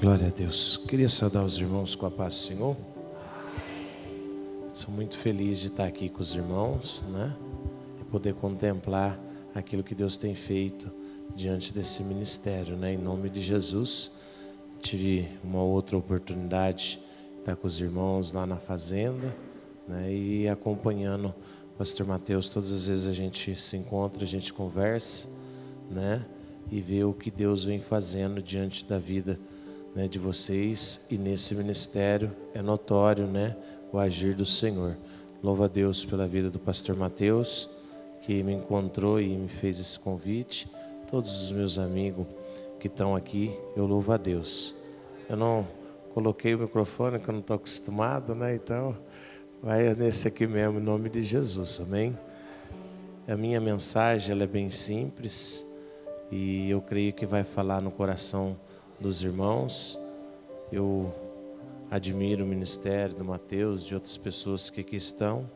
Glória a Deus. Queria saudar os irmãos com a paz do Senhor. Sou muito feliz de estar aqui com os irmãos, né? E poder contemplar aquilo que Deus tem feito diante desse ministério, né? Em nome de Jesus. Tive uma outra oportunidade de estar com os irmãos lá na fazenda, né? E acompanhando o pastor Mateus, todas as vezes a gente se encontra, a gente conversa, né? E vê o que Deus vem fazendo diante da vida né, de vocês e nesse ministério é notório, né, o agir do Senhor. Louva a Deus pela vida do pastor Mateus, que me encontrou e me fez esse convite. Todos os meus amigos que estão aqui, eu louvo a Deus. Eu não coloquei o microfone, que eu não estou acostumado, né? Então, vai nesse aqui mesmo, em nome de Jesus, amém? A minha mensagem ela é bem simples e eu creio que vai falar no coração dos irmãos. Eu admiro o ministério do Mateus, de outras pessoas que aqui estão,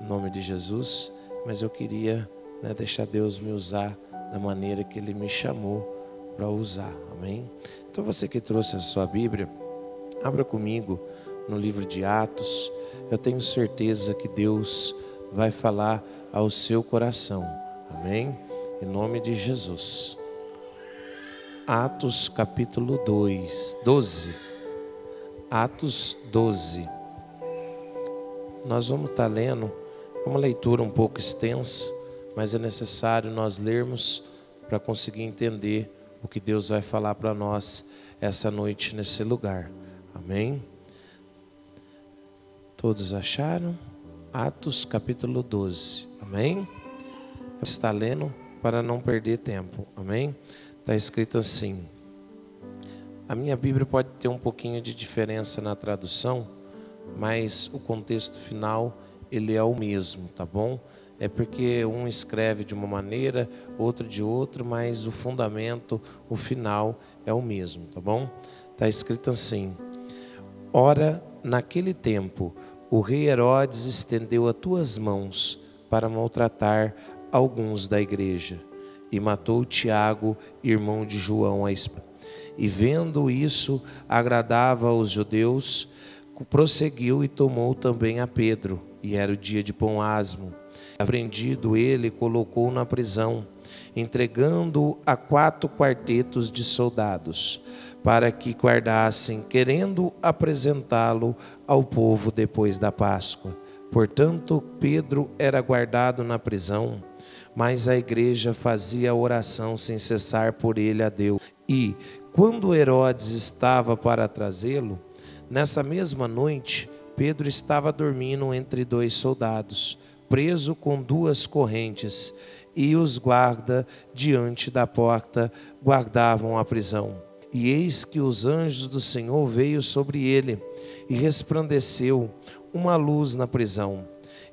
em nome de Jesus, mas eu queria né, deixar Deus me usar da maneira que Ele me chamou para usar, amém? Então você que trouxe a sua Bíblia, abra comigo no livro de Atos, eu tenho certeza que Deus vai falar ao seu coração, amém? Em nome de Jesus. Atos capítulo 2, 12. Atos 12. Nós vamos estar lendo, uma leitura um pouco extensa, mas é necessário nós lermos para conseguir entender o que Deus vai falar para nós essa noite nesse lugar. Amém? Todos acharam? Atos capítulo 12. Amém? Está lendo para não perder tempo. Amém? Está escrito assim. A minha Bíblia pode ter um pouquinho de diferença na tradução, mas o contexto final ele é o mesmo, tá bom? É porque um escreve de uma maneira, outro de outra, mas o fundamento, o final é o mesmo, tá bom? Está escrito assim: Ora, naquele tempo, o rei Herodes estendeu as tuas mãos para maltratar alguns da igreja e matou Tiago, irmão de João, a espada. E vendo isso agradava aos judeus, prosseguiu e tomou também a Pedro, e era o dia de pão asmo. Aprendido ele, colocou na prisão, entregando-o a quatro quartetos de soldados, para que guardassem, querendo apresentá-lo ao povo depois da Páscoa. Portanto, Pedro era guardado na prisão mas a igreja fazia oração sem cessar por ele a Deus. E, quando Herodes estava para trazê-lo, nessa mesma noite, Pedro estava dormindo entre dois soldados, preso com duas correntes, e os guarda diante da porta guardavam a prisão. E eis que os anjos do Senhor veio sobre ele, e resplandeceu uma luz na prisão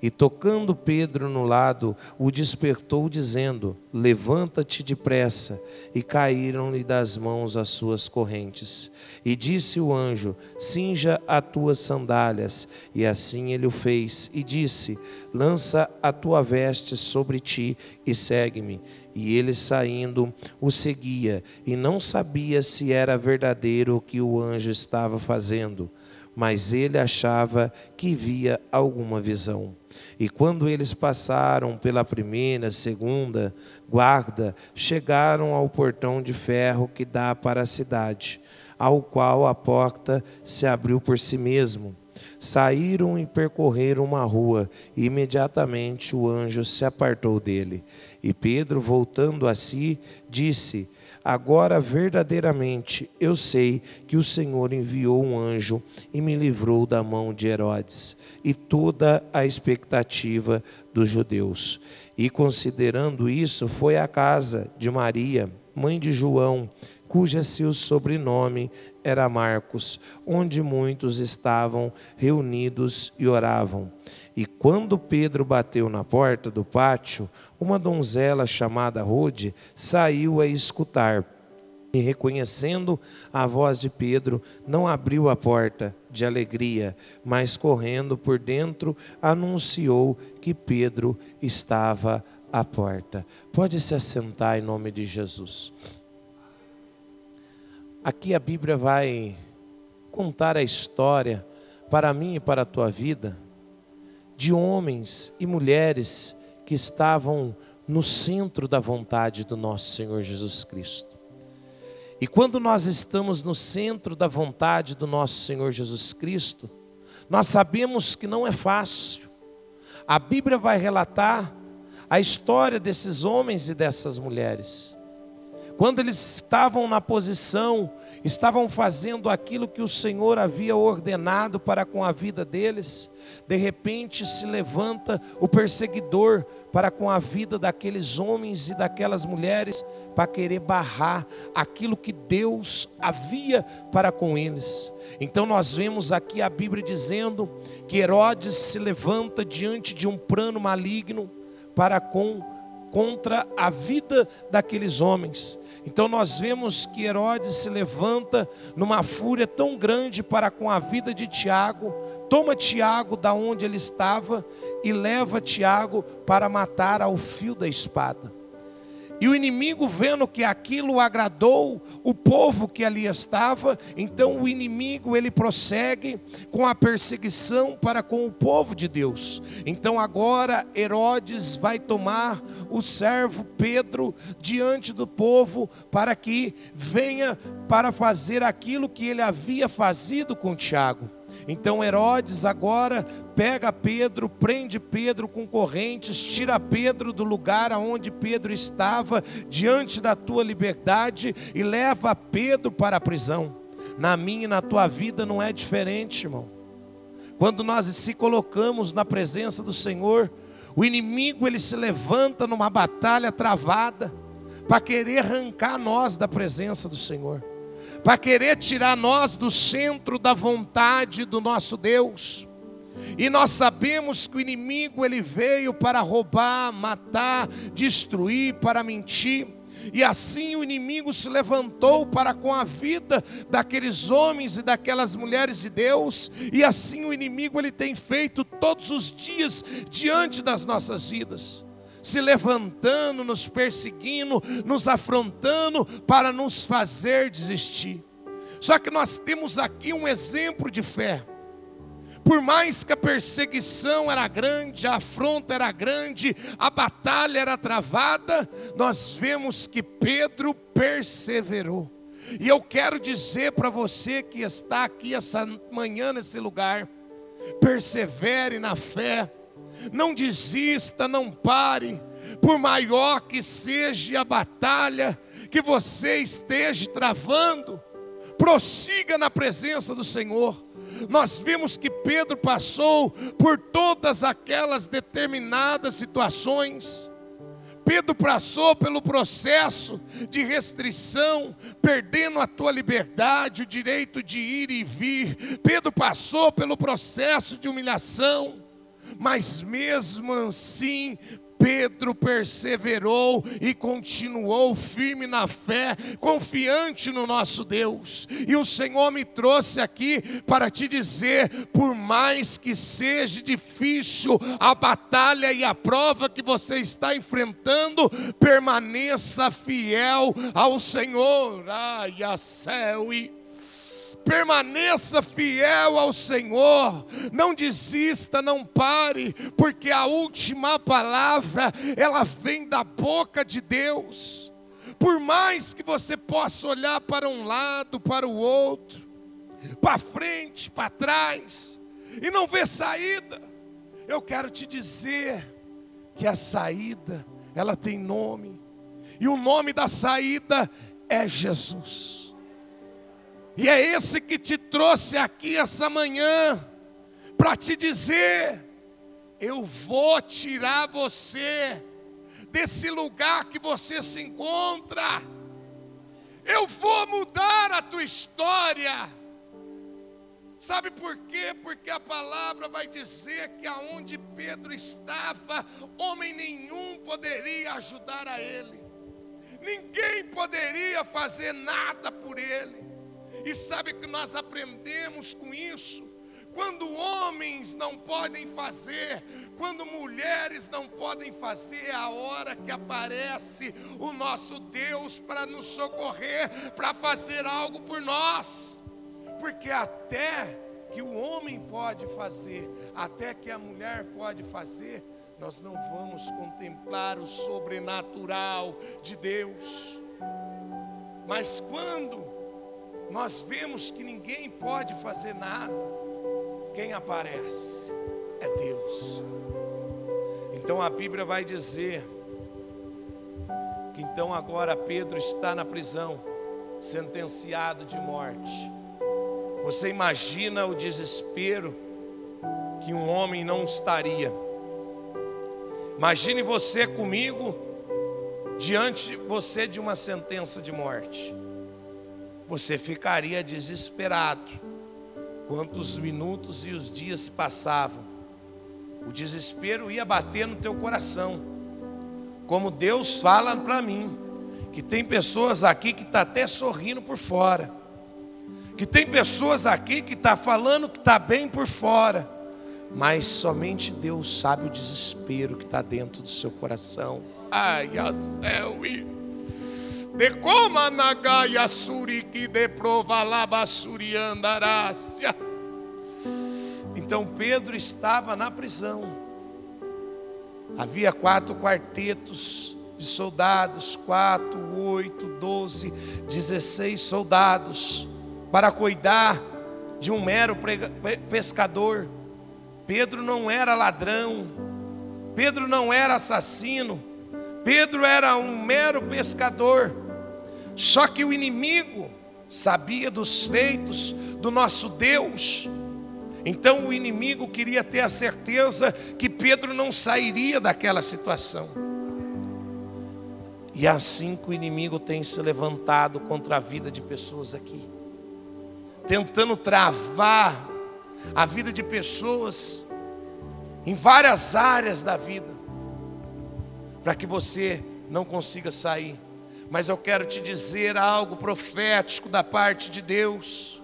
e tocando Pedro no lado, o despertou, dizendo: Levanta-te depressa. E caíram-lhe das mãos as suas correntes. E disse o anjo: Cinja as tuas sandálias. E assim ele o fez. E disse: Lança a tua veste sobre ti e segue-me. E ele saindo o seguia, e não sabia se era verdadeiro o que o anjo estava fazendo, mas ele achava que via alguma visão. E quando eles passaram pela primeira, segunda guarda, chegaram ao portão de ferro que dá para a cidade, ao qual a porta se abriu por si mesmo. Saíram e percorreram uma rua, e imediatamente o anjo se apartou dele. E Pedro, voltando a si, disse: Agora verdadeiramente eu sei que o Senhor enviou um anjo e me livrou da mão de Herodes e toda a expectativa dos judeus. E considerando isso, foi à casa de Maria, mãe de João, cuja seu sobrenome era Marcos, onde muitos estavam reunidos e oravam. E quando Pedro bateu na porta do pátio, uma donzela chamada Rode saiu a escutar. E reconhecendo a voz de Pedro, não abriu a porta de alegria, mas correndo por dentro, anunciou que Pedro estava à porta. Pode se assentar em nome de Jesus. Aqui a Bíblia vai contar a história para mim e para a tua vida de homens e mulheres que estavam no centro da vontade do nosso Senhor Jesus Cristo. E quando nós estamos no centro da vontade do nosso Senhor Jesus Cristo, nós sabemos que não é fácil. A Bíblia vai relatar a história desses homens e dessas mulheres. Quando eles estavam na posição, estavam fazendo aquilo que o Senhor havia ordenado para com a vida deles, de repente se levanta o perseguidor para com a vida daqueles homens e daquelas mulheres, para querer barrar aquilo que Deus havia para com eles. Então nós vemos aqui a Bíblia dizendo que Herodes se levanta diante de um plano maligno para com contra a vida daqueles homens. Então nós vemos que Herodes se levanta numa fúria tão grande para com a vida de Tiago, toma Tiago da onde ele estava e leva Tiago para matar ao fio da espada. E o inimigo, vendo que aquilo agradou o povo que ali estava, então o inimigo ele prossegue com a perseguição para com o povo de Deus. Então agora Herodes vai tomar o servo Pedro diante do povo para que venha para fazer aquilo que ele havia fazido com Tiago. Então Herodes agora pega Pedro, prende Pedro com correntes, tira Pedro do lugar aonde Pedro estava, diante da tua liberdade, e leva Pedro para a prisão. Na minha e na tua vida não é diferente, irmão. Quando nós se colocamos na presença do Senhor, o inimigo ele se levanta numa batalha travada para querer arrancar nós da presença do Senhor para querer tirar nós do centro da vontade do nosso Deus. E nós sabemos que o inimigo ele veio para roubar, matar, destruir, para mentir. E assim o inimigo se levantou para com a vida daqueles homens e daquelas mulheres de Deus, e assim o inimigo ele tem feito todos os dias diante das nossas vidas se levantando, nos perseguindo, nos afrontando para nos fazer desistir. Só que nós temos aqui um exemplo de fé. Por mais que a perseguição era grande, a afronta era grande, a batalha era travada, nós vemos que Pedro perseverou. E eu quero dizer para você que está aqui essa manhã nesse lugar, persevere na fé, não desista, não pare, por maior que seja a batalha que você esteja travando, prossiga na presença do Senhor. Nós vimos que Pedro passou por todas aquelas determinadas situações. Pedro passou pelo processo de restrição, perdendo a tua liberdade, o direito de ir e vir. Pedro passou pelo processo de humilhação mas mesmo assim Pedro perseverou e continuou firme na fé, confiante no nosso Deus. E o Senhor me trouxe aqui para te dizer: por mais que seja difícil a batalha e a prova que você está enfrentando, permaneça fiel ao Senhor. Ai, a céu e permaneça fiel ao Senhor, não desista, não pare, porque a última palavra, ela vem da boca de Deus. Por mais que você possa olhar para um lado, para o outro, para frente, para trás, e não ver saída, eu quero te dizer que a saída, ela tem nome, e o nome da saída é Jesus. E é esse que te trouxe aqui essa manhã, para te dizer: eu vou tirar você desse lugar que você se encontra, eu vou mudar a tua história. Sabe por quê? Porque a palavra vai dizer que aonde Pedro estava, homem nenhum poderia ajudar a ele, ninguém poderia fazer nada por ele. E sabe que nós aprendemos com isso? quando homens não podem fazer, quando mulheres não podem fazer, é a hora que aparece o nosso Deus para nos socorrer, para fazer algo por nós, porque até que o homem pode fazer, até que a mulher pode fazer, nós não vamos contemplar o sobrenatural de Deus. Mas quando nós vemos que ninguém pode fazer nada, quem aparece é Deus. Então a Bíblia vai dizer que então agora Pedro está na prisão, sentenciado de morte. Você imagina o desespero que um homem não estaria. Imagine você comigo diante você de uma sentença de morte. Você ficaria desesperado. Quantos minutos e os dias passavam. O desespero ia bater no teu coração. Como Deus fala para mim, que tem pessoas aqui que está até sorrindo por fora. Que tem pessoas aqui que está falando que está bem por fora. Mas somente Deus sabe o desespero que está dentro do seu coração. Ai, a céu de coma nagaia suriki de provalaba suriandarácia. Então Pedro estava na prisão. Havia quatro quartetos de soldados, quatro, oito, doze, dezesseis soldados para cuidar de um mero pescador. Pedro não era ladrão, Pedro não era assassino, Pedro era um mero pescador. Só que o inimigo sabia dos feitos do nosso Deus. Então o inimigo queria ter a certeza que Pedro não sairia daquela situação. E é assim que o inimigo tem se levantado contra a vida de pessoas aqui, tentando travar a vida de pessoas em várias áreas da vida, para que você não consiga sair mas eu quero te dizer algo profético da parte de Deus.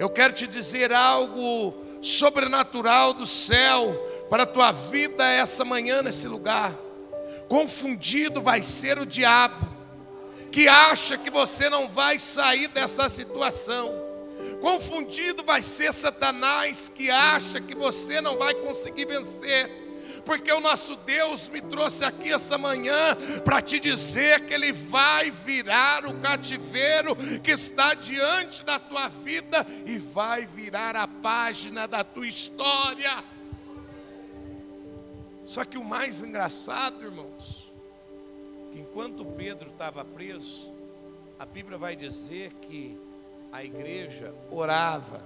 Eu quero te dizer algo sobrenatural do céu para a tua vida essa manhã nesse lugar. Confundido vai ser o diabo, que acha que você não vai sair dessa situação. Confundido vai ser Satanás, que acha que você não vai conseguir vencer porque o nosso Deus me trouxe aqui essa manhã para te dizer que Ele vai virar o cativeiro que está diante da tua vida e vai virar a página da tua história. Só que o mais engraçado, irmãos, que enquanto Pedro estava preso, a Bíblia vai dizer que a igreja orava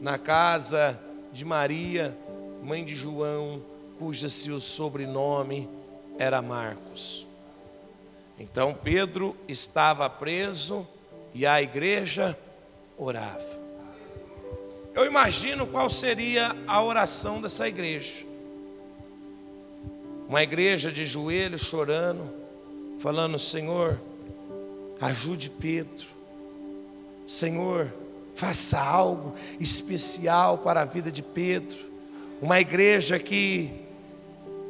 na casa de Maria, mãe de João, cuja seu sobrenome era Marcos. Então Pedro estava preso e a igreja orava. Eu imagino qual seria a oração dessa igreja. Uma igreja de joelhos chorando, falando: Senhor, ajude Pedro. Senhor, faça algo especial para a vida de Pedro. Uma igreja que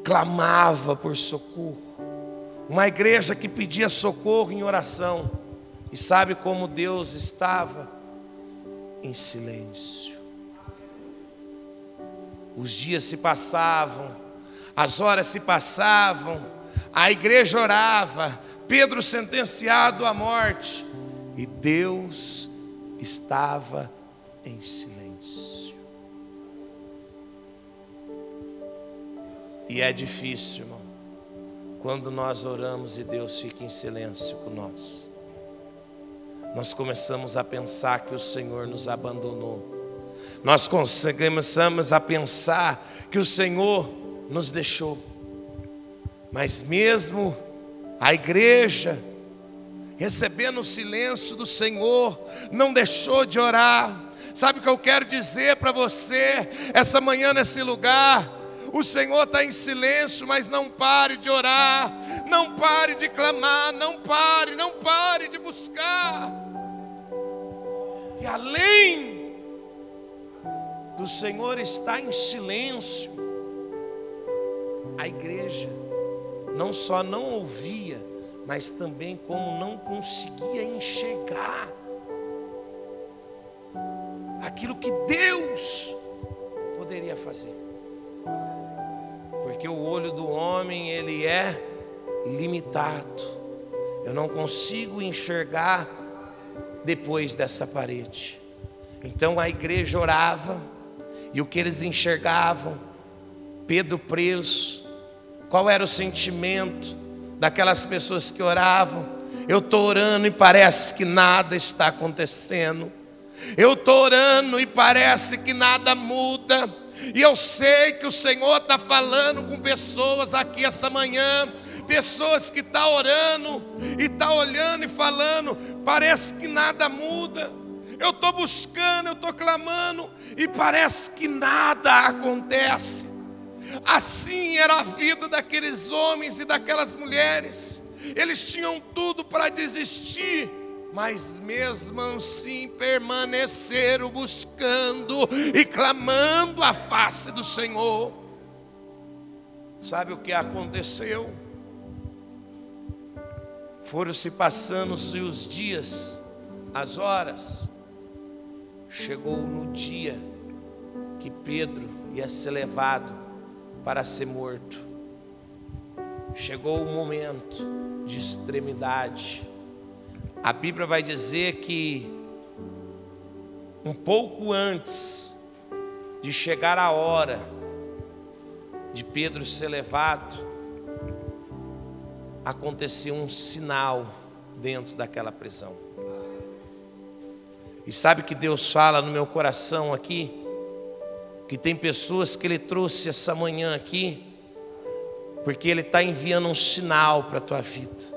clamava por socorro. Uma igreja que pedia socorro em oração. E sabe como Deus estava? Em silêncio. Os dias se passavam, as horas se passavam, a igreja orava, Pedro sentenciado à morte, e Deus estava em silêncio. E é difícil, irmão, quando nós oramos e Deus fica em silêncio com nós. Nós começamos a pensar que o Senhor nos abandonou. Nós começamos a pensar que o Senhor nos deixou. Mas mesmo a igreja, recebendo o silêncio do Senhor, não deixou de orar. Sabe o que eu quero dizer para você essa manhã nesse lugar? O Senhor está em silêncio, mas não pare de orar, não pare de clamar, não pare, não pare de buscar. E além o Senhor está em silêncio, a igreja não só não ouvia, mas também como não conseguia enxergar aquilo que Deus poderia fazer. Porque o olho do homem, ele é limitado. Eu não consigo enxergar depois dessa parede. Então a igreja orava, e o que eles enxergavam, Pedro preso, qual era o sentimento daquelas pessoas que oravam? Eu estou orando e parece que nada está acontecendo. Eu estou orando e parece que nada muda. E eu sei que o Senhor está falando com pessoas aqui essa manhã, pessoas que estão tá orando e estão tá olhando e falando, parece que nada muda. Eu estou buscando, eu estou clamando e parece que nada acontece. Assim era a vida daqueles homens e daquelas mulheres. Eles tinham tudo para desistir, mas mesmo assim permaneceram buscando e clamando a face do Senhor. Sabe o que aconteceu? Foram se passando os dias, as horas. Chegou no dia que Pedro ia ser levado para ser morto. Chegou o momento de extremidade. A Bíblia vai dizer que um pouco antes de chegar a hora de Pedro ser levado, aconteceu um sinal dentro daquela prisão. E sabe que Deus fala no meu coração aqui? que tem pessoas que Ele trouxe essa manhã aqui, porque Ele está enviando um sinal para a tua vida.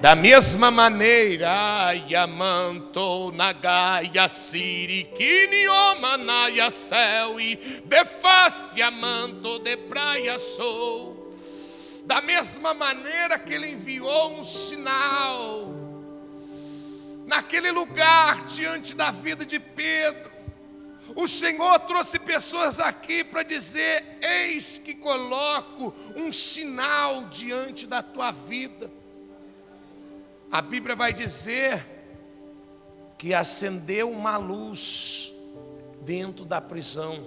Da mesma maneira, Yamanto Nagaya Siri Kiniomanaya Céu e Beface Amanto de Praia Sou. Da mesma maneira que ele enviou um sinal naquele lugar diante da vida de Pedro, o Senhor trouxe pessoas aqui para dizer: Eis que coloco um sinal diante da tua vida. A Bíblia vai dizer que acendeu uma luz dentro da prisão.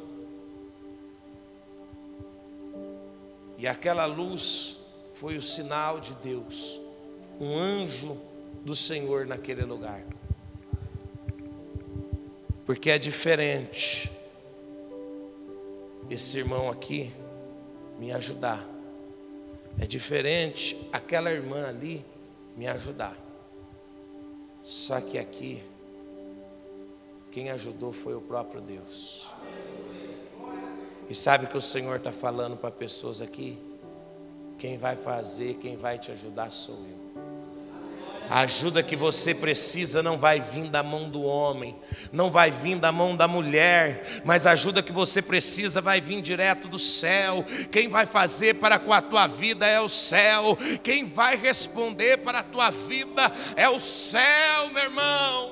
E aquela luz foi o sinal de Deus, um anjo do Senhor naquele lugar porque é diferente esse irmão aqui me ajudar. É diferente aquela irmã ali me ajudar. Só que aqui, quem ajudou foi o próprio Deus. E sabe que o Senhor está falando para pessoas aqui? Quem vai fazer, quem vai te ajudar sou eu. A ajuda que você precisa não vai vir da mão do homem, não vai vir da mão da mulher, mas a ajuda que você precisa vai vir direto do céu. Quem vai fazer para com a tua vida é o céu, quem vai responder para a tua vida é o céu, meu irmão.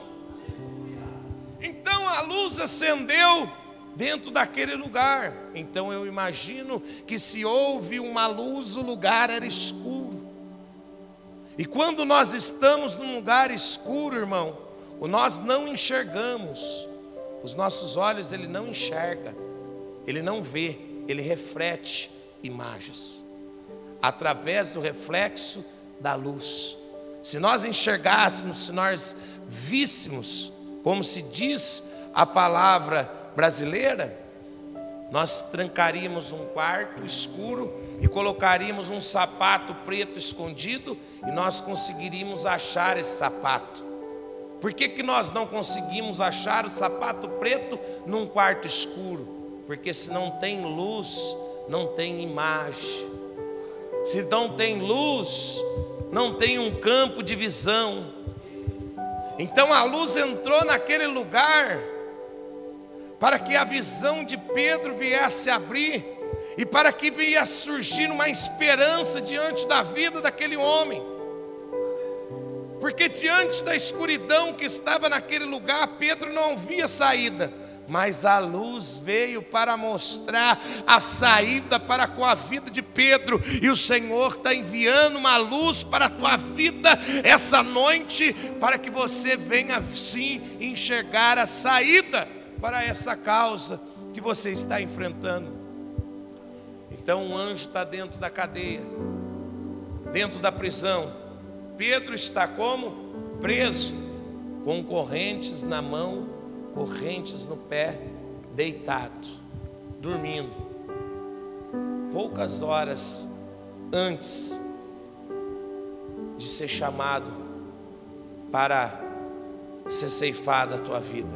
Então a luz acendeu dentro daquele lugar. Então eu imagino que se houve uma luz, o lugar era escuro. E quando nós estamos num lugar escuro, irmão, nós não enxergamos. Os nossos olhos ele não enxerga, ele não vê, ele reflete imagens através do reflexo da luz. Se nós enxergássemos, se nós víssemos, como se diz a palavra brasileira, nós trancaríamos um quarto escuro e colocaríamos um sapato preto escondido e nós conseguiríamos achar esse sapato. Por que, que nós não conseguimos achar o sapato preto num quarto escuro? Porque se não tem luz, não tem imagem. Se não tem luz, não tem um campo de visão. Então a luz entrou naquele lugar para que a visão de Pedro viesse abrir e para que viesse surgir uma esperança diante da vida daquele homem. Porque diante da escuridão que estava naquele lugar, Pedro não via saída, mas a luz veio para mostrar a saída para com a vida de Pedro, e o Senhor está enviando uma luz para a tua vida essa noite, para que você venha sim enxergar a saída para essa causa que você está enfrentando. Então um anjo está dentro da cadeia, dentro da prisão. Pedro está como? Preso, com correntes na mão, correntes no pé, deitado, dormindo. Poucas horas antes de ser chamado para ser ceifada a tua vida.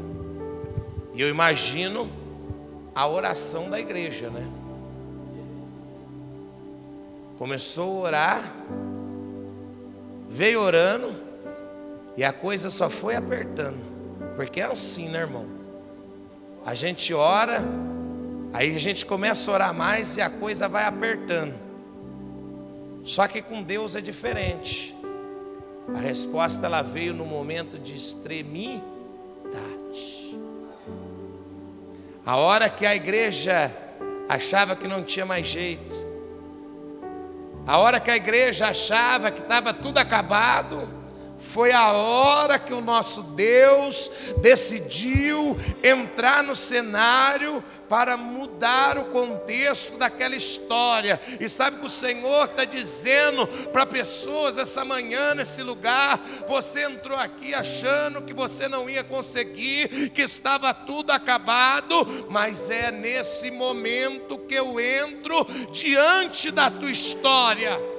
E eu imagino a oração da igreja, né? Começou a orar, veio orando, e a coisa só foi apertando, porque é assim, né, irmão? A gente ora, aí a gente começa a orar mais e a coisa vai apertando. Só que com Deus é diferente. A resposta ela veio no momento de extremidade. A hora que a igreja achava que não tinha mais jeito, a hora que a igreja achava que estava tudo acabado, foi a hora que o nosso Deus decidiu entrar no cenário para mudar o contexto daquela história. E sabe que o Senhor está dizendo para pessoas essa manhã nesse lugar: você entrou aqui achando que você não ia conseguir, que estava tudo acabado, mas é nesse momento que eu entro diante da tua história.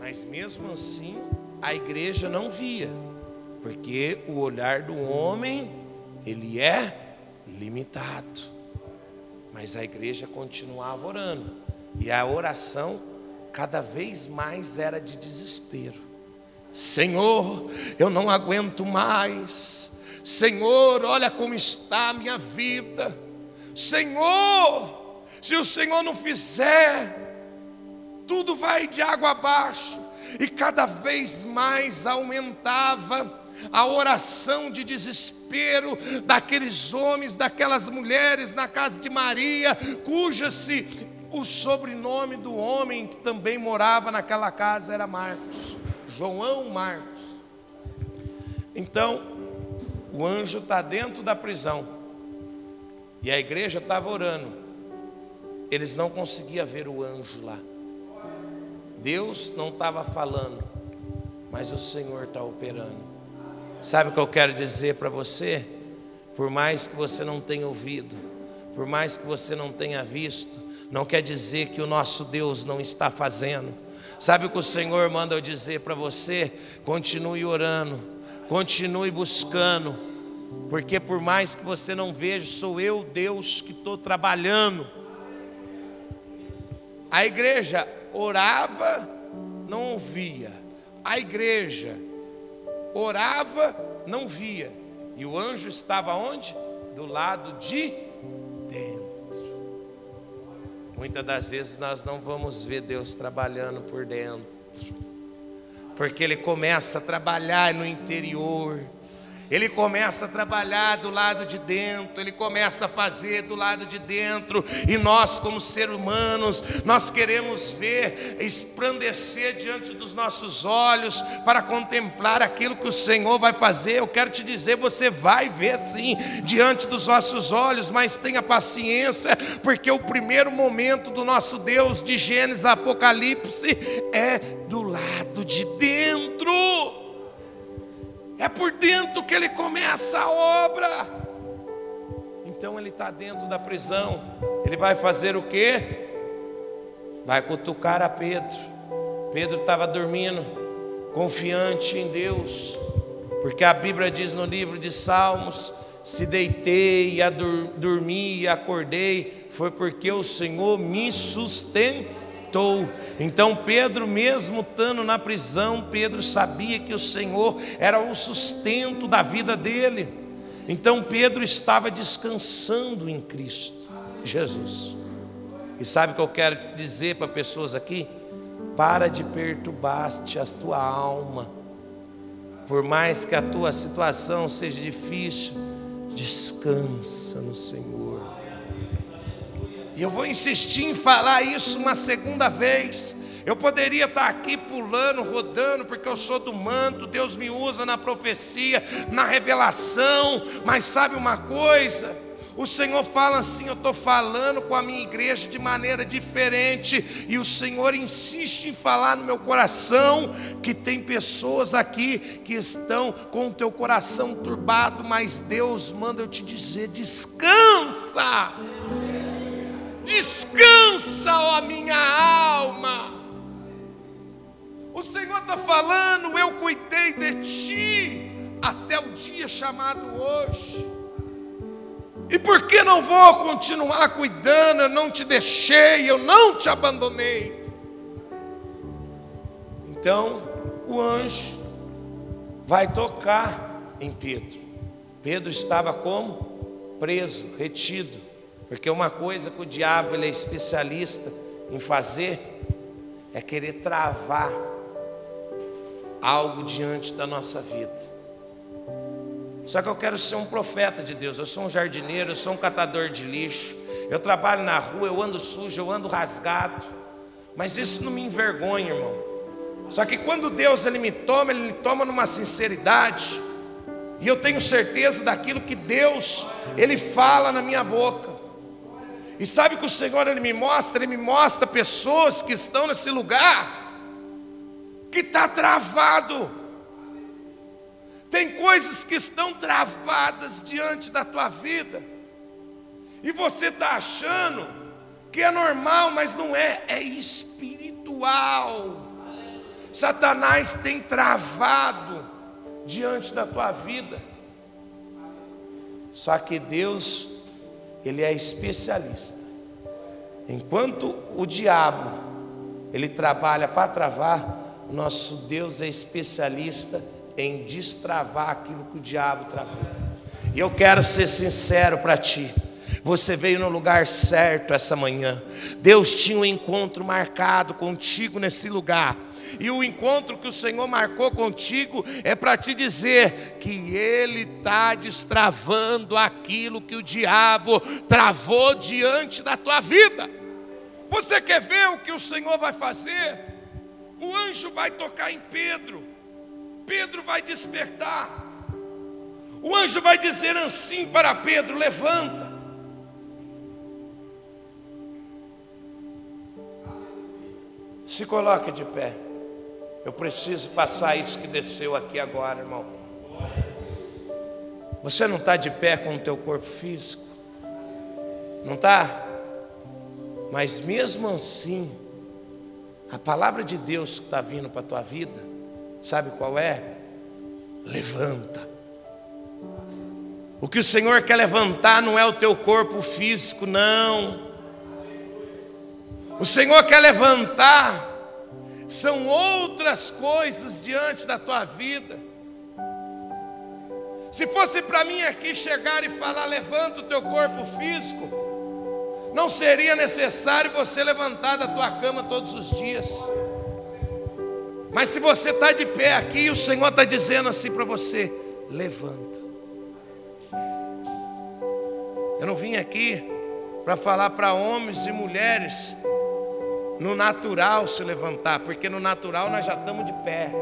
Mas mesmo assim, a igreja não via, porque o olhar do homem, ele é limitado. Mas a igreja continuava orando, e a oração cada vez mais era de desespero. Senhor, eu não aguento mais. Senhor, olha como está a minha vida. Senhor, se o Senhor não fizer, tudo vai de água abaixo. E cada vez mais aumentava a oração de desespero daqueles homens, daquelas mulheres na casa de Maria, cuja-se o sobrenome do homem que também morava naquela casa era Marcos, João Marcos. Então, o anjo está dentro da prisão e a igreja estava orando. Eles não conseguiam ver o anjo lá. Deus não estava falando, mas o Senhor está operando. Sabe o que eu quero dizer para você? Por mais que você não tenha ouvido, por mais que você não tenha visto, não quer dizer que o nosso Deus não está fazendo. Sabe o que o Senhor manda eu dizer para você? Continue orando, continue buscando, porque por mais que você não veja, sou eu, Deus, que estou trabalhando. A igreja orava, não ouvia. A igreja orava, não via. E o anjo estava onde? Do lado de dentro. Muitas das vezes nós não vamos ver Deus trabalhando por dentro, porque Ele começa a trabalhar no interior ele começa a trabalhar do lado de dentro, ele começa a fazer do lado de dentro, e nós, como seres humanos, nós queremos ver, esplandecer diante dos nossos olhos, para contemplar aquilo que o Senhor vai fazer. Eu quero te dizer, você vai ver sim, diante dos nossos olhos, mas tenha paciência, porque o primeiro momento do nosso Deus, de Gênesis Apocalipse, é do lado de dentro. É por dentro que ele começa a obra. Então ele está dentro da prisão. Ele vai fazer o quê? Vai cutucar a Pedro. Pedro estava dormindo, confiante em Deus, porque a Bíblia diz no livro de Salmos: se deitei dormi e acordei, foi porque o Senhor me sustentou então Pedro, mesmo estando na prisão, Pedro sabia que o Senhor era o sustento da vida dele. Então Pedro estava descansando em Cristo, Jesus. E sabe o que eu quero dizer para pessoas aqui? Para de perturbar-te a tua alma. Por mais que a tua situação seja difícil, descansa no Senhor. E eu vou insistir em falar isso uma segunda vez. Eu poderia estar aqui pulando, rodando, porque eu sou do manto, Deus me usa na profecia, na revelação, mas sabe uma coisa? O Senhor fala assim: eu estou falando com a minha igreja de maneira diferente, e o Senhor insiste em falar no meu coração que tem pessoas aqui que estão com o teu coração turbado, mas Deus manda eu te dizer: descansa, descansa, ó minha alma. O Senhor está falando, eu cuidei de ti até o dia chamado hoje. E por que não vou continuar cuidando? Eu não te deixei, eu não te abandonei. Então, o anjo vai tocar em Pedro. Pedro estava como? Preso, retido. Porque uma coisa que o diabo ele é especialista em fazer é querer travar algo diante da nossa vida. Só que eu quero ser um profeta de Deus. Eu sou um jardineiro, eu sou um catador de lixo. Eu trabalho na rua, eu ando sujo, eu ando rasgado. Mas isso não me envergonha, irmão. Só que quando Deus ele me toma, ele me toma numa sinceridade. E eu tenho certeza daquilo que Deus ele fala na minha boca. E sabe que o Senhor ele me mostra, ele me mostra pessoas que estão nesse lugar que está travado tem coisas que estão travadas diante da tua vida, e você está achando que é normal, mas não é, é espiritual. Satanás tem travado diante da tua vida. Só que Deus, Ele é especialista. Enquanto o diabo, ele trabalha para travar, nosso Deus é especialista em destravar aquilo que o diabo travou. E eu quero ser sincero para ti. Você veio no lugar certo essa manhã. Deus tinha um encontro marcado contigo nesse lugar. E o encontro que o Senhor marcou contigo é para te dizer que Ele está destravando aquilo que o diabo travou diante da tua vida. Você quer ver o que o Senhor vai fazer? O anjo vai tocar em Pedro. Pedro vai despertar. O anjo vai dizer assim para Pedro: levanta. Se coloque de pé. Eu preciso passar isso que desceu aqui agora, irmão. Você não está de pé com o teu corpo físico? Não está? Mas mesmo assim, a palavra de Deus que está vindo para a tua vida, Sabe qual é? Levanta. O que o Senhor quer levantar não é o teu corpo físico, não. O Senhor quer levantar são outras coisas diante da tua vida. Se fosse para mim aqui chegar e falar, levanta o teu corpo físico, não seria necessário você levantar da tua cama todos os dias. Mas se você está de pé aqui, o Senhor está dizendo assim para você: levanta. Eu não vim aqui para falar para homens e mulheres no natural se levantar, porque no natural nós já estamos de pé.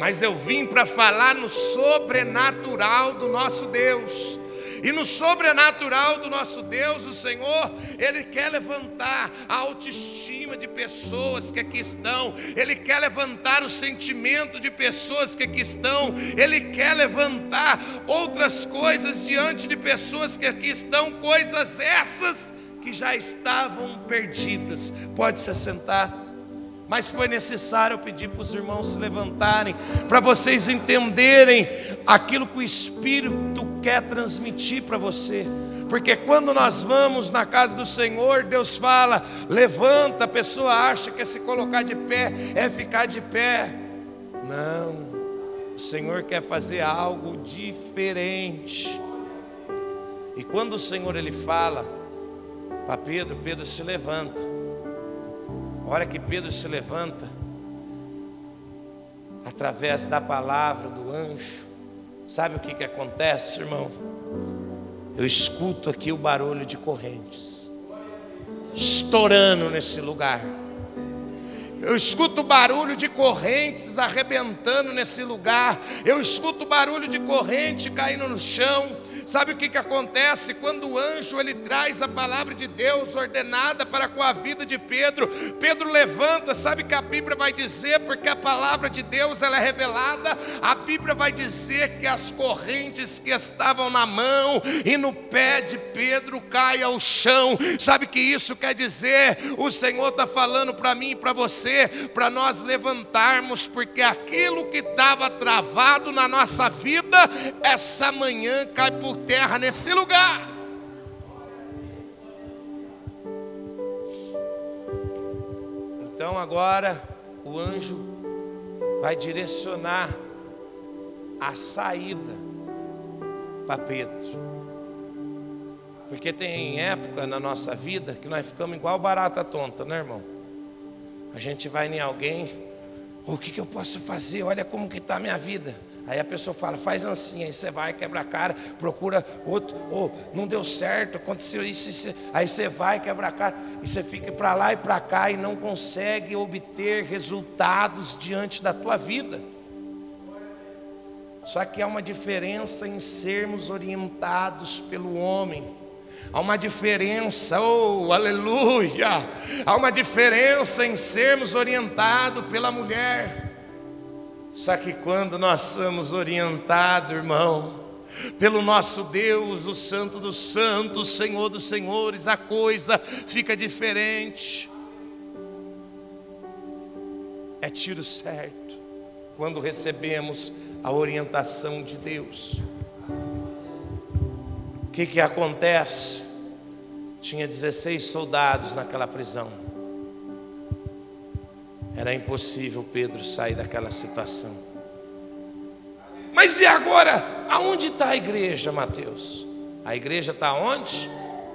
Mas eu vim para falar no sobrenatural do nosso Deus. E no sobrenatural do nosso Deus, o Senhor, Ele quer levantar a autoestima de pessoas que aqui estão, Ele quer levantar o sentimento de pessoas que aqui estão, Ele quer levantar outras coisas diante de pessoas que aqui estão, coisas essas que já estavam perdidas. Pode se assentar mas foi necessário pedir para os irmãos se levantarem, para vocês entenderem aquilo que o Espírito quer transmitir para você. Porque quando nós vamos na casa do Senhor, Deus fala: levanta, a pessoa acha que é se colocar de pé, é ficar de pé. Não, o Senhor quer fazer algo diferente. E quando o Senhor ele fala para Pedro, Pedro se levanta. A hora que Pedro se levanta, através da palavra do anjo, sabe o que, que acontece, irmão? Eu escuto aqui o barulho de correntes estourando nesse lugar. Eu escuto barulho de correntes arrebentando nesse lugar. Eu escuto barulho de corrente caindo no chão. Sabe o que, que acontece quando o anjo ele traz a palavra de Deus ordenada para com a vida de Pedro? Pedro levanta, sabe que a Bíblia vai dizer, porque a palavra de Deus ela é revelada. A Bíblia vai dizer que as correntes que estavam na mão e no pé de Pedro caem ao chão. Sabe que isso quer dizer? O Senhor está falando para mim e para você, para nós levantarmos, porque aquilo que estava travado na nossa vida, essa manhã cai por terra nesse lugar. Então agora o anjo vai direcionar a saída para Pedro. Porque tem época na nossa vida que nós ficamos igual barata tonta, né, irmão? A gente vai em alguém, o que, que eu posso fazer? Olha como que está a minha vida. Aí a pessoa fala, faz assim, aí você vai, quebra a cara, procura outro, ou oh, não deu certo, aconteceu isso, isso, aí você vai, quebra a cara, e você fica para lá e para cá e não consegue obter resultados diante da tua vida. Só que há uma diferença em sermos orientados pelo homem. Há uma diferença, oh, aleluia! Há uma diferença em sermos orientados pela mulher. Só que quando nós somos orientados, irmão, pelo nosso Deus, o Santo dos Santos, Senhor dos Senhores, a coisa fica diferente. É tiro certo quando recebemos a orientação de Deus. O que, que acontece? Tinha 16 soldados naquela prisão. Era impossível Pedro sair daquela situação. Mas e agora? Aonde está a igreja, Mateus? A igreja está onde?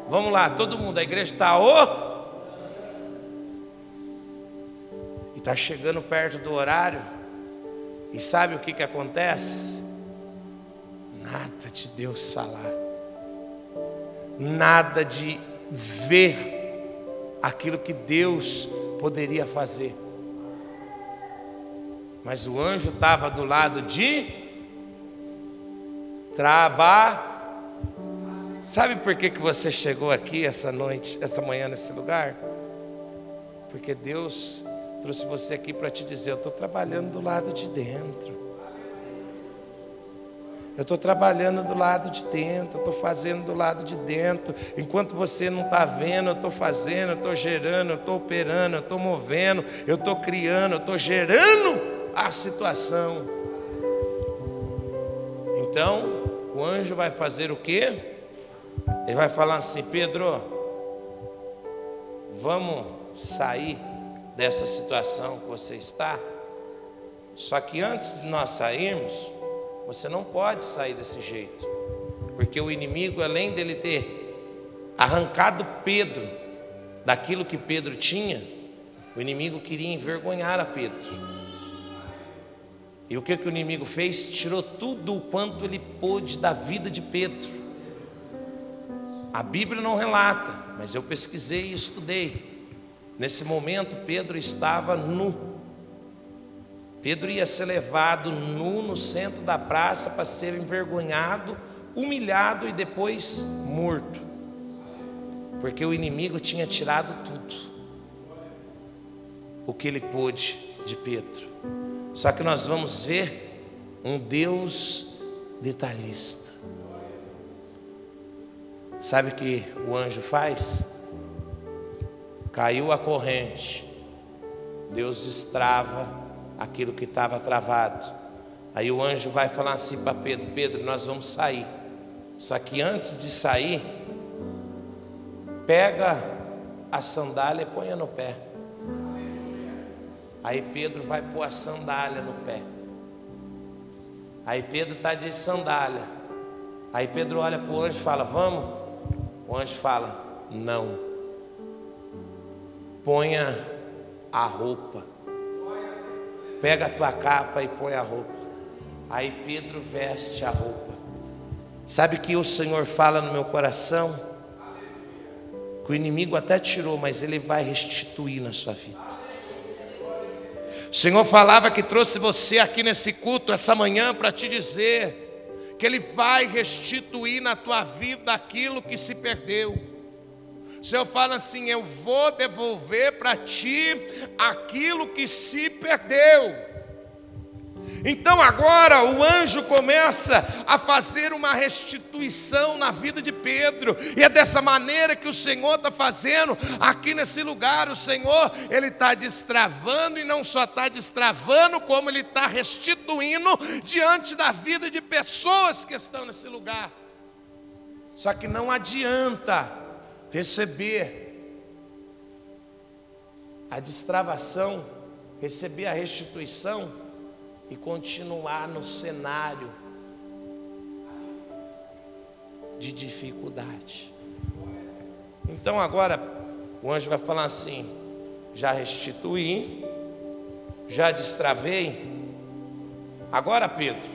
Vamos lá, todo mundo, a igreja está o. E está chegando perto do horário. E sabe o que, que acontece? Nada de Deus falar, nada de ver aquilo que Deus poderia fazer. Mas o anjo estava do lado de trabalhar. Sabe por que, que você chegou aqui essa noite, essa manhã nesse lugar? Porque Deus trouxe você aqui para te dizer: eu estou trabalhando do lado de dentro. Eu estou trabalhando do lado de dentro, estou fazendo do lado de dentro. Enquanto você não está vendo, eu estou fazendo, eu estou gerando, eu estou operando, eu estou movendo, eu estou criando, eu estou gerando a situação. Então, o anjo vai fazer o quê? Ele vai falar assim: Pedro, vamos sair dessa situação que você está. Só que antes de nós sairmos, você não pode sair desse jeito, porque o inimigo, além dele ter arrancado Pedro daquilo que Pedro tinha, o inimigo queria envergonhar a Pedro. E o que, que o inimigo fez? Tirou tudo o quanto ele pôde da vida de Pedro. A Bíblia não relata, mas eu pesquisei e estudei. Nesse momento, Pedro estava nu. Pedro ia ser levado nu no centro da praça para ser envergonhado, humilhado e depois morto. Porque o inimigo tinha tirado tudo o que ele pôde de Pedro. Só que nós vamos ver um Deus detalhista. Sabe o que o anjo faz? Caiu a corrente, Deus destrava aquilo que estava travado. Aí o anjo vai falar assim para Pedro: Pedro, nós vamos sair. Só que antes de sair, pega a sandália e põe no pé. Aí Pedro vai pôr a sandália no pé. Aí Pedro está de sandália. Aí Pedro olha para o anjo e fala: Vamos? O anjo fala: Não. Ponha a roupa. Pega a tua capa e põe a roupa. Aí Pedro veste a roupa. Sabe que o Senhor fala no meu coração? Que o inimigo até tirou, mas ele vai restituir na sua vida. O Senhor falava que trouxe você aqui nesse culto essa manhã para te dizer que Ele vai restituir na tua vida aquilo que se perdeu. O Senhor fala assim: Eu vou devolver para ti aquilo que se perdeu. Então agora o anjo começa a fazer uma restituição na vida de Pedro, e é dessa maneira que o Senhor está fazendo aqui nesse lugar. O Senhor, Ele está destravando, e não só está destravando, como Ele está restituindo diante da vida de pessoas que estão nesse lugar. Só que não adianta receber a destravação, receber a restituição e continuar no cenário de dificuldade. Então agora o anjo vai falar assim: já restituí, já destravei. Agora, Pedro,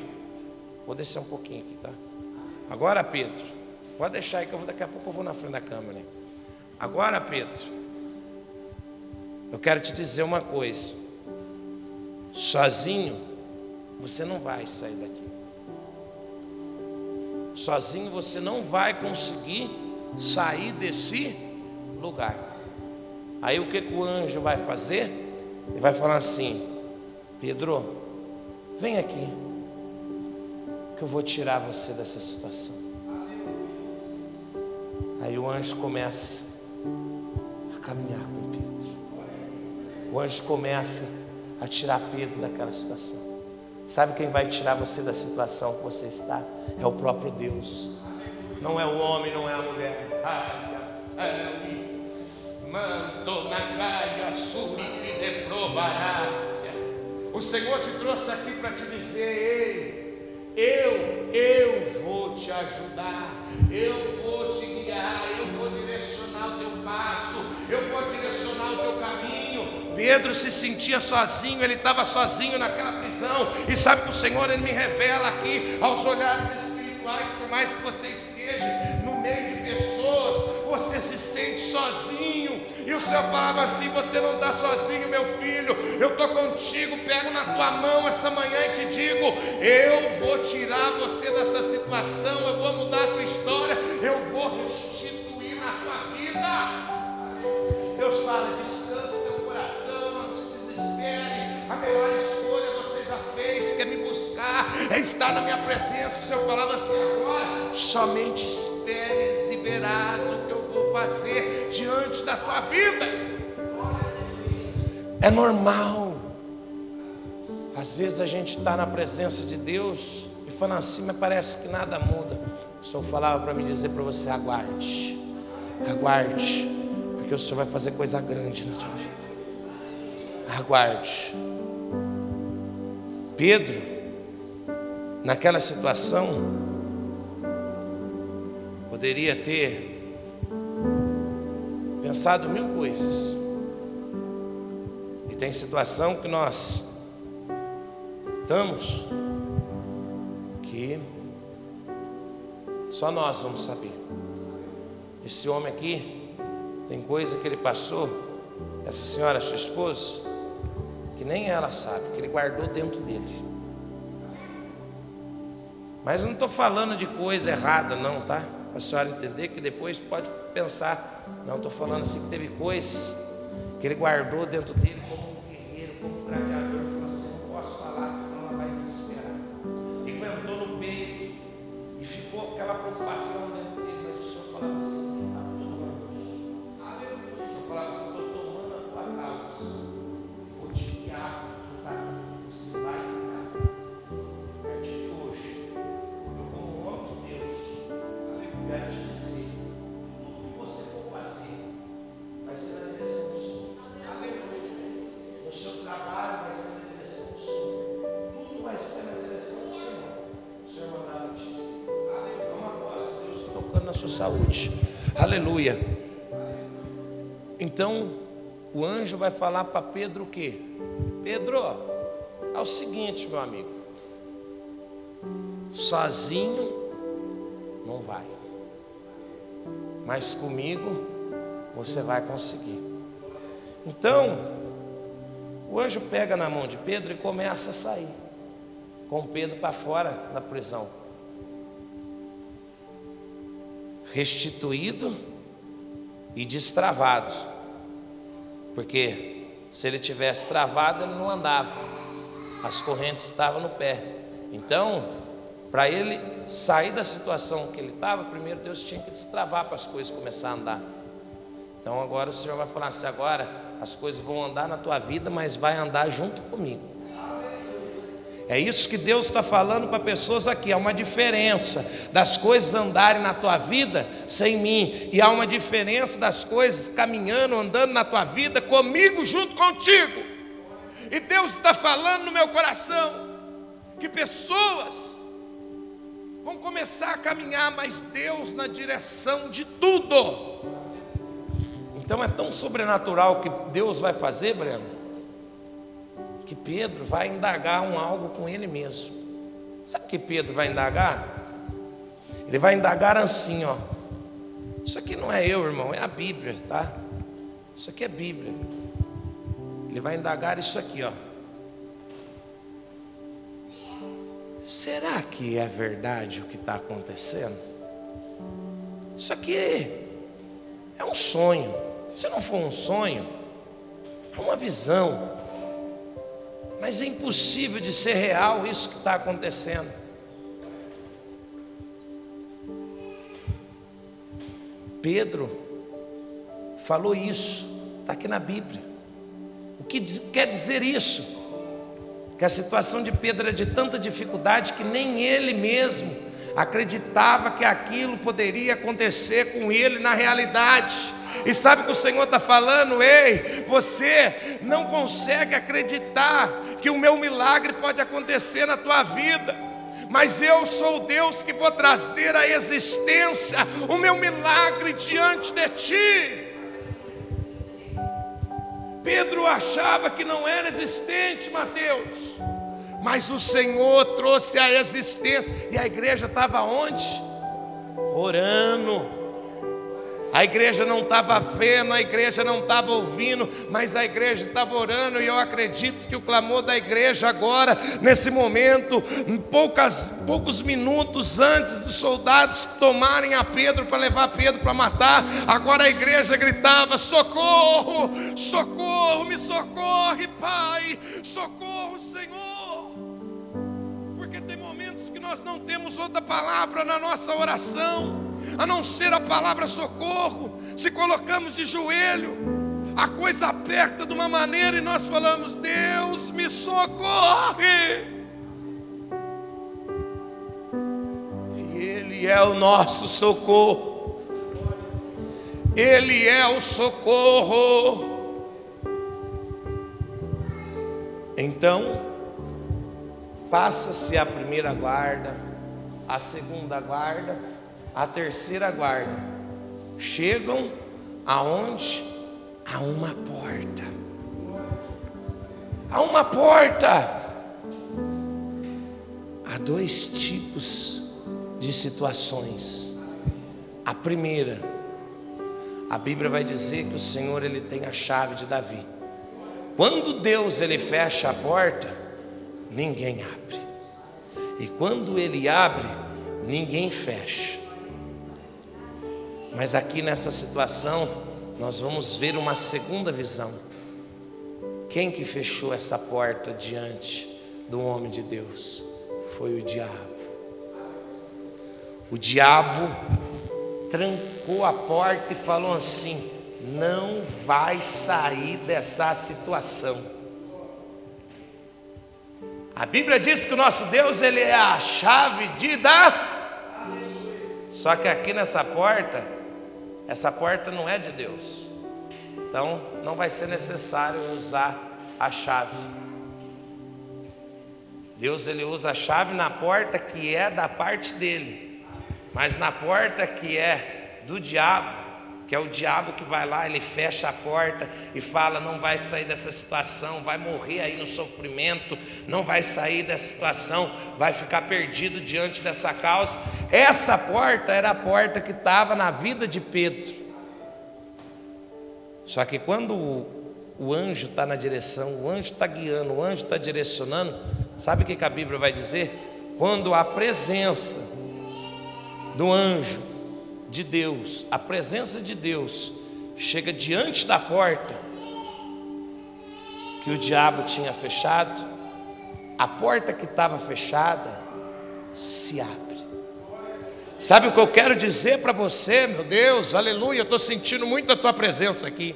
vou descer um pouquinho aqui, tá? Agora, Pedro, pode deixar aí que eu vou, daqui a pouco eu vou na frente da câmera. Agora, Pedro, eu quero te dizer uma coisa. Sozinho você não vai sair daqui. Sozinho você não vai conseguir sair desse lugar. Aí o que, que o anjo vai fazer? Ele vai falar assim: Pedro, vem aqui, que eu vou tirar você dessa situação. Aí o anjo começa a caminhar com Pedro. O anjo começa a tirar Pedro daquela situação. Sabe quem vai tirar você da situação que você está? É o próprio Deus. Não é o homem, não é a mulher. O Senhor te trouxe aqui para te dizer: Ei, eu, eu vou te ajudar, eu vou te guiar, eu vou direcionar o teu passo, eu vou direcionar o teu caminho. Pedro se sentia sozinho, ele estava sozinho naquela prisão. E sabe que o Senhor ele me revela aqui aos olhares espirituais, por mais que você esteja no meio de pessoas, você se sente sozinho. E o Senhor falava assim: Você não está sozinho, meu filho. Eu estou contigo, pego na tua mão essa manhã e te digo: Eu vou tirar você dessa situação, eu vou mudar a tua história, eu vou restituir na tua vida. Deus fala, descansa melhor escolha você já fez, quer me buscar, é estar na minha presença. O Senhor falava assim agora, somente esperes e verás o que eu vou fazer diante da tua vida. É normal. Às vezes a gente está na presença de Deus e fala assim, mas parece que nada muda. O Senhor falava para me dizer para você: aguarde, aguarde, porque o Senhor vai fazer coisa grande na tua vida. Aguarde. Pedro, naquela situação, poderia ter pensado mil coisas. E tem situação que nós estamos que só nós vamos saber. Esse homem aqui tem coisa que ele passou, essa senhora, sua esposa, que nem ela sabe, que ele guardou dentro dele. Mas não estou falando de coisa errada, não, tá? Para a senhora entender que depois pode pensar. Não, estou falando assim que teve coisas que ele guardou dentro dele como um guerreiro, como um gladiador. Saúde. Aleluia. Então, o anjo vai falar para Pedro o quê? Pedro, é o seguinte, meu amigo. Sozinho não vai. Mas comigo você vai conseguir. Então, o anjo pega na mão de Pedro e começa a sair, com Pedro para fora da prisão. Restituído e destravado, porque se ele tivesse travado, ele não andava, as correntes estavam no pé. Então, para ele sair da situação que ele estava, primeiro Deus tinha que destravar para as coisas começar a andar. Então agora o Senhor vai falar assim: agora as coisas vão andar na tua vida, mas vai andar junto comigo. É isso que Deus está falando para pessoas aqui. Há uma diferença das coisas andarem na tua vida sem mim, e há uma diferença das coisas caminhando, andando na tua vida comigo, junto contigo. E Deus está falando no meu coração que pessoas vão começar a caminhar, mas Deus na direção de tudo. Então é tão sobrenatural que Deus vai fazer, Breno, que Pedro vai indagar um algo com ele mesmo. Sabe o que Pedro vai indagar? Ele vai indagar assim, ó. Isso aqui não é eu, irmão, é a Bíblia, tá? Isso aqui é Bíblia. Ele vai indagar isso aqui, ó. Será que é verdade o que está acontecendo? Isso aqui é um sonho. Se não for um sonho, é uma visão. Mas é impossível de ser real isso que está acontecendo. Pedro falou isso, está aqui na Bíblia. O que quer dizer isso? que a situação de Pedro era de tanta dificuldade que nem ele mesmo acreditava que aquilo poderia acontecer com ele na realidade. E sabe o que o Senhor está falando? Ei, você não consegue acreditar que o meu milagre pode acontecer na tua vida. Mas eu sou Deus que vou trazer à existência o meu milagre diante de ti. Pedro achava que não era existente, Mateus. Mas o Senhor trouxe a existência. E a igreja estava onde? Orando. A igreja não estava vendo, a igreja não estava ouvindo, mas a igreja estava orando, e eu acredito que o clamor da igreja agora, nesse momento, poucas, poucos minutos antes dos soldados tomarem a Pedro para levar Pedro para matar, agora a igreja gritava: socorro, socorro, me socorre, Pai, socorro, Senhor. Porque tem momentos que nós não temos outra palavra na nossa oração a não ser a palavra socorro. Se colocamos de joelho, a coisa aperta de uma maneira e nós falamos: Deus me socorre. E Ele é o nosso socorro. Ele é o socorro. Então, passa-se a primeira guarda, a segunda guarda, a terceira guarda. Chegam aonde? A uma porta. A uma porta. Há dois tipos de situações. A primeira, a Bíblia vai dizer que o Senhor ele tem a chave de Davi. Quando Deus ele fecha a porta, ninguém abre. E quando ele abre, ninguém fecha. Mas aqui nessa situação, nós vamos ver uma segunda visão. Quem que fechou essa porta diante do homem de Deus? Foi o diabo. O diabo trancou a porta e falou assim: não vai sair dessa situação. A Bíblia diz que o nosso Deus ele é a chave de dar. Só que aqui nessa porta essa porta não é de Deus. Então, não vai ser necessário usar a chave. Deus ele usa a chave na porta que é da parte dele, mas na porta que é do diabo, que é o diabo que vai lá, ele fecha a porta e fala: não vai sair dessa situação, vai morrer aí no sofrimento, não vai sair dessa situação, vai ficar perdido diante dessa causa. Essa porta era a porta que estava na vida de Pedro. Só que quando o, o anjo está na direção, o anjo está guiando, o anjo está direcionando, sabe o que, que a Bíblia vai dizer? Quando a presença do anjo de Deus, a presença de Deus, chega diante da porta que o diabo tinha fechado, a porta que estava fechada se abre. Sabe o que eu quero dizer para você, meu Deus, aleluia, eu estou sentindo muito a tua presença aqui.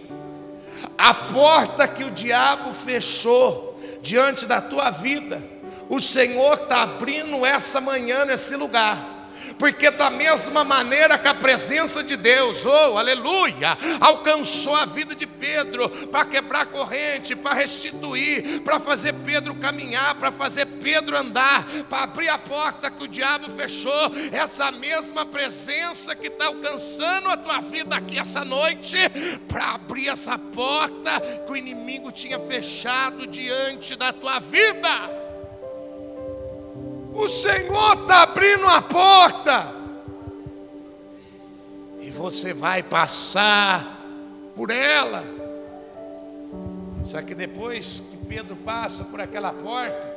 A porta que o diabo fechou diante da tua vida, o Senhor está abrindo essa manhã nesse lugar porque da mesma maneira que a presença de Deus, oh, aleluia, alcançou a vida de Pedro para quebrar corrente, para restituir, para fazer Pedro caminhar, para fazer Pedro andar, para abrir a porta que o diabo fechou, essa mesma presença que está alcançando a tua vida aqui essa noite, para abrir essa porta que o inimigo tinha fechado diante da tua vida. O Senhor está abrindo a porta. E você vai passar por ela. Só que depois que Pedro passa por aquela porta,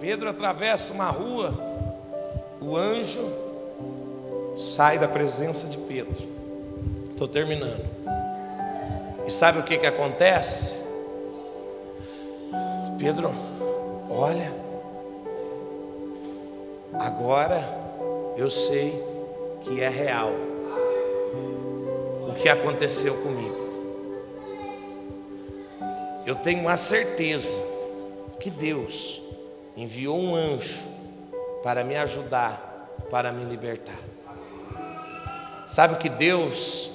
Pedro atravessa uma rua, o anjo sai da presença de Pedro. Estou terminando. E sabe o que, que acontece? Pedro olha, Agora eu sei que é real o que aconteceu comigo. Eu tenho a certeza que Deus enviou um anjo para me ajudar, para me libertar. Sabe o que Deus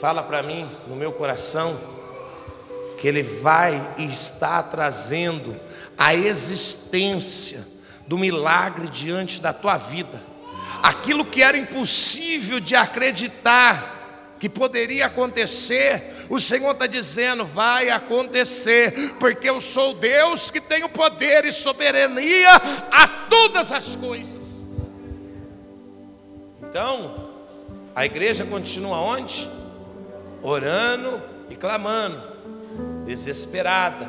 fala para mim no meu coração? Que Ele vai e está trazendo a existência do milagre diante da tua vida. Aquilo que era impossível de acreditar que poderia acontecer, o Senhor está dizendo: vai acontecer, porque eu sou Deus que tenho poder e soberania a todas as coisas. Então, a igreja continua onde? Orando e clamando, desesperada.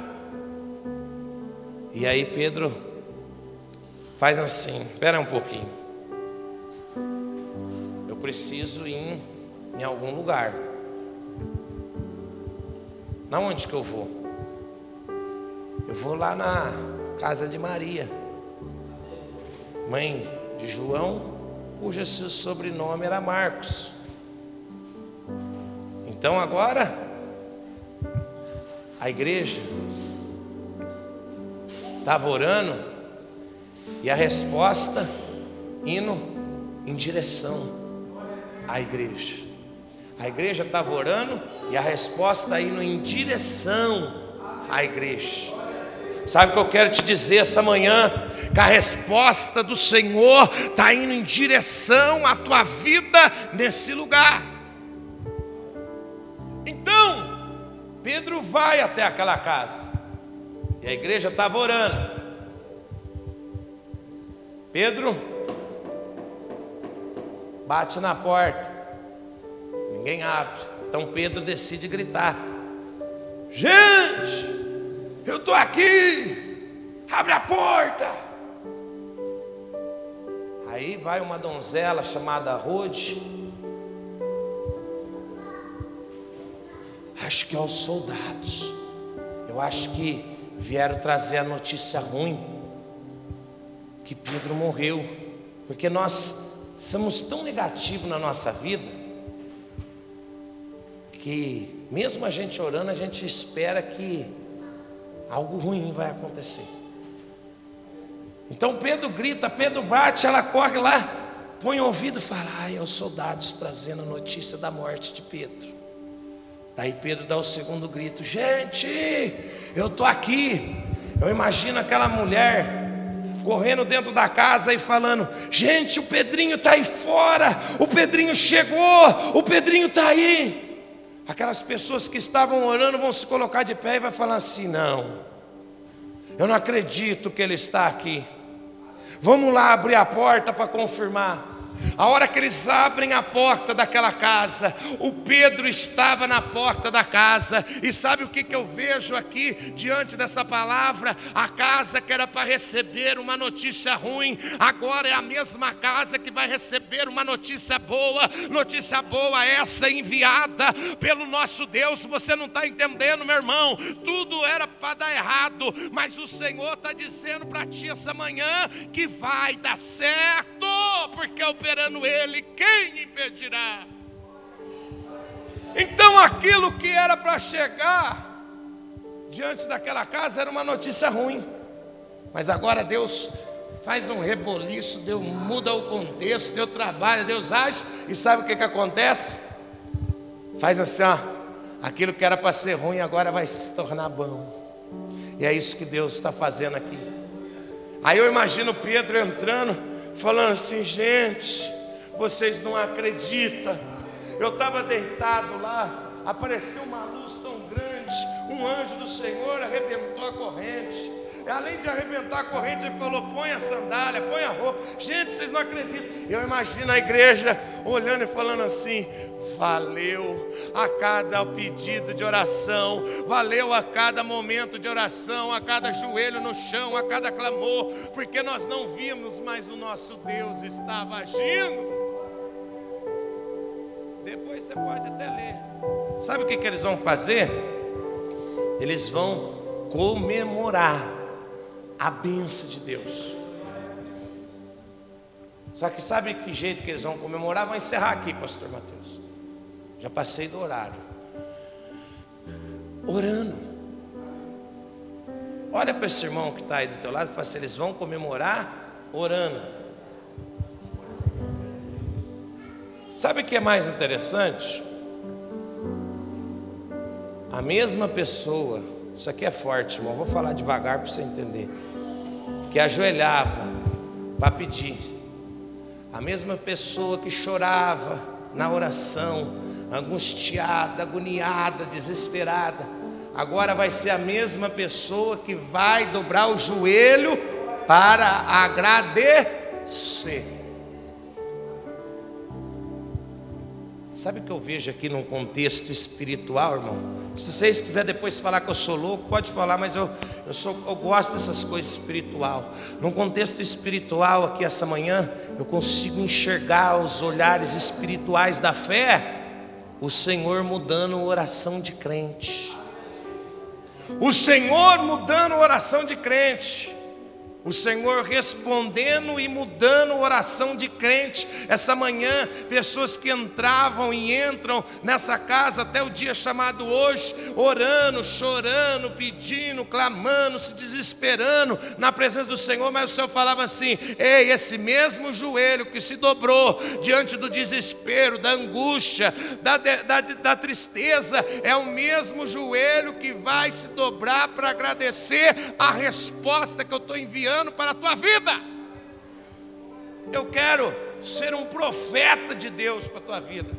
E aí Pedro Faz assim, espera um pouquinho. Eu preciso ir em algum lugar. Na onde que eu vou? Eu vou lá na casa de Maria, mãe de João, cujo seu sobrenome era Marcos. Então agora a igreja estava orando e a resposta indo em direção à igreja. A igreja estava orando e a resposta indo em direção à igreja. Sabe o que eu quero te dizer essa manhã? Que a resposta do Senhor está indo em direção à tua vida nesse lugar. Então, Pedro vai até aquela casa, e a igreja estava orando. Pedro bate na porta, ninguém abre. Então Pedro decide gritar: Gente, eu estou aqui, abre a porta. Aí vai uma donzela chamada Rode. Acho que é os soldados. Eu acho que vieram trazer a notícia ruim que Pedro morreu, porque nós somos tão negativos na nossa vida que mesmo a gente orando, a gente espera que algo ruim vai acontecer. Então Pedro grita, Pedro bate, ela corre lá, põe o ouvido e fala: Ai, é os soldados trazendo a notícia da morte de Pedro. Daí Pedro dá o segundo grito: Gente, eu estou aqui. Eu imagino aquela mulher correndo dentro da casa e falando: Gente, o Pedrinho está aí fora, o Pedrinho chegou, o Pedrinho está aí. Aquelas pessoas que estavam orando vão se colocar de pé e vai falar assim: Não, eu não acredito que ele está aqui. Vamos lá abrir a porta para confirmar. A hora que eles abrem a porta daquela casa, o Pedro estava na porta da casa, e sabe o que, que eu vejo aqui diante dessa palavra? A casa que era para receber uma notícia ruim, agora é a mesma casa que vai receber uma notícia boa, notícia boa essa enviada pelo nosso Deus. Você não está entendendo, meu irmão? Tudo era para dar errado, mas o Senhor está dizendo para ti essa manhã que vai dar certo, porque o esperando Ele, quem impedirá? Então aquilo que era para chegar diante daquela casa era uma notícia ruim, mas agora Deus faz um reboliço, Deus muda o contexto, Deus trabalha, Deus age, e sabe o que, que acontece? Faz assim, ó, aquilo que era para ser ruim agora vai se tornar bom, e é isso que Deus está fazendo aqui. Aí eu imagino Pedro entrando falando assim: gente, vocês não acreditam. Eu estava deitado lá, apareceu uma luz tão grande, um anjo do Senhor arrebentou a corrente. Além de arrebentar a corrente, ele falou: põe a sandália, põe a roupa. Gente, vocês não acreditam. Eu imagino a igreja olhando e falando assim: valeu a cada pedido de oração, valeu a cada momento de oração, a cada joelho no chão, a cada clamor, porque nós não vimos, mas o nosso Deus estava agindo. Depois você pode até ler. Sabe o que, que eles vão fazer? Eles vão comemorar a benção de Deus. Só que sabe que jeito que eles vão comemorar? Vou encerrar aqui, pastor Mateus. Já passei do horário. Orando. Olha para esse irmão que está aí do teu lado e fala assim: eles vão comemorar orando. Sabe o que é mais interessante? A mesma pessoa, isso aqui é forte, irmão, vou falar devagar para você entender que ajoelhava para pedir, a mesma pessoa que chorava na oração, angustiada, agoniada, desesperada, agora vai ser a mesma pessoa que vai dobrar o joelho para agradecer. Sabe o que eu vejo aqui num contexto espiritual, irmão? Se vocês quiserem depois falar que eu sou louco, pode falar, mas eu, eu, sou, eu gosto dessas coisas espiritual. Num contexto espiritual aqui essa manhã, eu consigo enxergar os olhares espirituais da fé, o Senhor mudando oração de crente. O Senhor mudando oração de crente. O Senhor respondendo e mudando oração de crente. Essa manhã, pessoas que entravam e entram nessa casa até o dia chamado hoje, orando, chorando, pedindo, clamando, se desesperando na presença do Senhor, mas o Senhor falava assim: Ei, esse mesmo joelho que se dobrou diante do desespero, da angústia, da, da, da tristeza, é o mesmo joelho que vai se dobrar para agradecer a resposta que eu estou enviando enviando para a tua vida. Eu quero ser um profeta de Deus para a tua vida.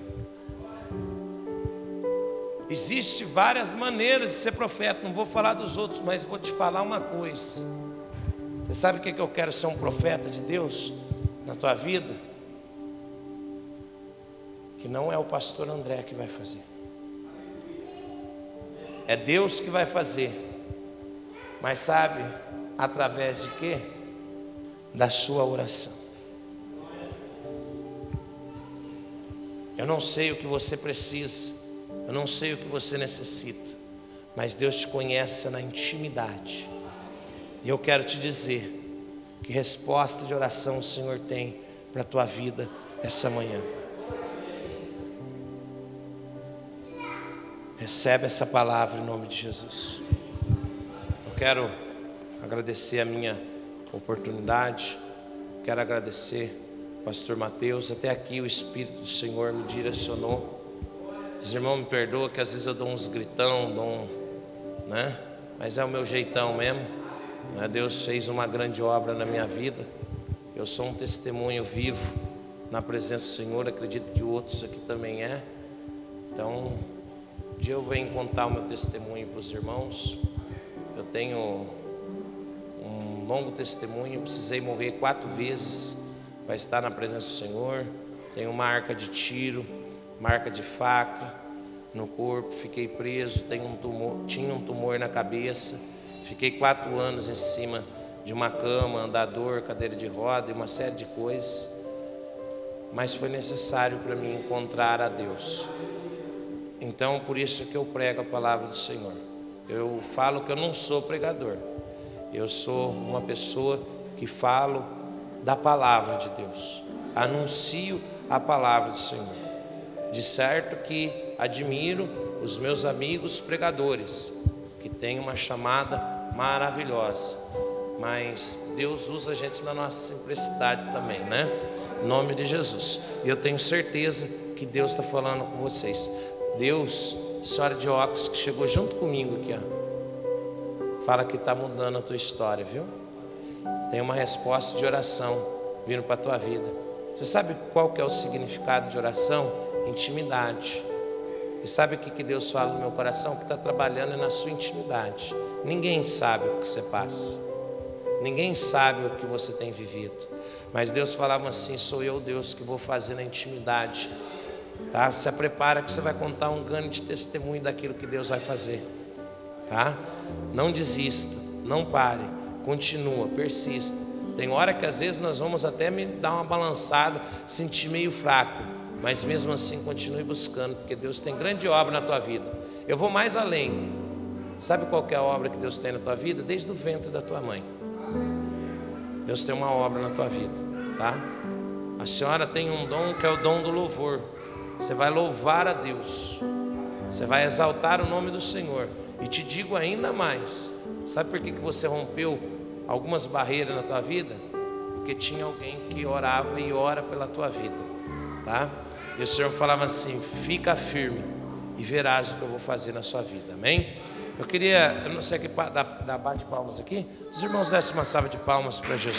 Existem várias maneiras de ser profeta, não vou falar dos outros, mas vou te falar uma coisa. Você sabe o que, é que eu quero ser um profeta de Deus na tua vida? Que não é o pastor André que vai fazer, é Deus que vai fazer, mas sabe, Através de quê? Da sua oração. Eu não sei o que você precisa, eu não sei o que você necessita, mas Deus te conhece na intimidade. E eu quero te dizer que resposta de oração o Senhor tem para a tua vida essa manhã. Recebe essa palavra em nome de Jesus. Eu quero agradecer a minha oportunidade. Quero agradecer, Pastor Mateus. Até aqui o Espírito do Senhor me direcionou. Os irmãos me perdoam que às vezes eu dou uns gritão, dou um, né? Mas é o meu jeitão mesmo. Né? Deus fez uma grande obra na minha vida. Eu sou um testemunho vivo na presença do Senhor. Acredito que outros aqui também é. Então, um dia eu venho contar o meu testemunho para os irmãos. Eu tenho longo testemunho. Precisei morrer quatro vezes para estar na presença do Senhor. Tenho marca de tiro, marca de faca no corpo. Fiquei preso. Tenho um tumor, tinha um tumor na cabeça. Fiquei quatro anos em cima de uma cama, andador, cadeira de roda e uma série de coisas. Mas foi necessário para mim encontrar a Deus. Então, por isso que eu prego a palavra do Senhor. Eu falo que eu não sou pregador. Eu sou uma pessoa que falo da palavra de Deus. Anuncio a palavra do Senhor. De certo que admiro os meus amigos pregadores, que têm uma chamada maravilhosa. Mas Deus usa a gente na nossa simplicidade também, né? Em nome de Jesus. E eu tenho certeza que Deus está falando com vocês. Deus, senhora de óculos que chegou junto comigo aqui, ó. Fala que está mudando a tua história, viu? Tem uma resposta de oração vindo para a tua vida. Você sabe qual que é o significado de oração? Intimidade. E sabe o que, que Deus fala no meu coração? Que está trabalhando é na sua intimidade. Ninguém sabe o que você passa. Ninguém sabe o que você tem vivido. Mas Deus falava assim: sou eu, Deus, que vou fazer na intimidade. Tá? Se prepara que você vai contar um grande testemunho daquilo que Deus vai fazer. Tá? Não desista, não pare, continua, persista. Tem hora que às vezes nós vamos até me dar uma balançada, sentir meio fraco, mas mesmo assim continue buscando, porque Deus tem grande obra na tua vida. Eu vou mais além. Sabe qual é a obra que Deus tem na tua vida? Desde o ventre da tua mãe. Deus tem uma obra na tua vida, tá? A senhora tem um dom que é o dom do louvor. Você vai louvar a Deus. Você vai exaltar o nome do Senhor. E te digo ainda mais. Sabe por que, que você rompeu algumas barreiras na tua vida? Porque tinha alguém que orava e ora pela tua vida, tá? E o Senhor falava assim: fica firme e verás o que eu vou fazer na sua vida, amém? Eu queria, eu não sei que dá, dá bate palmas aqui. Os irmãos dessem uma salva de palmas para Jesus.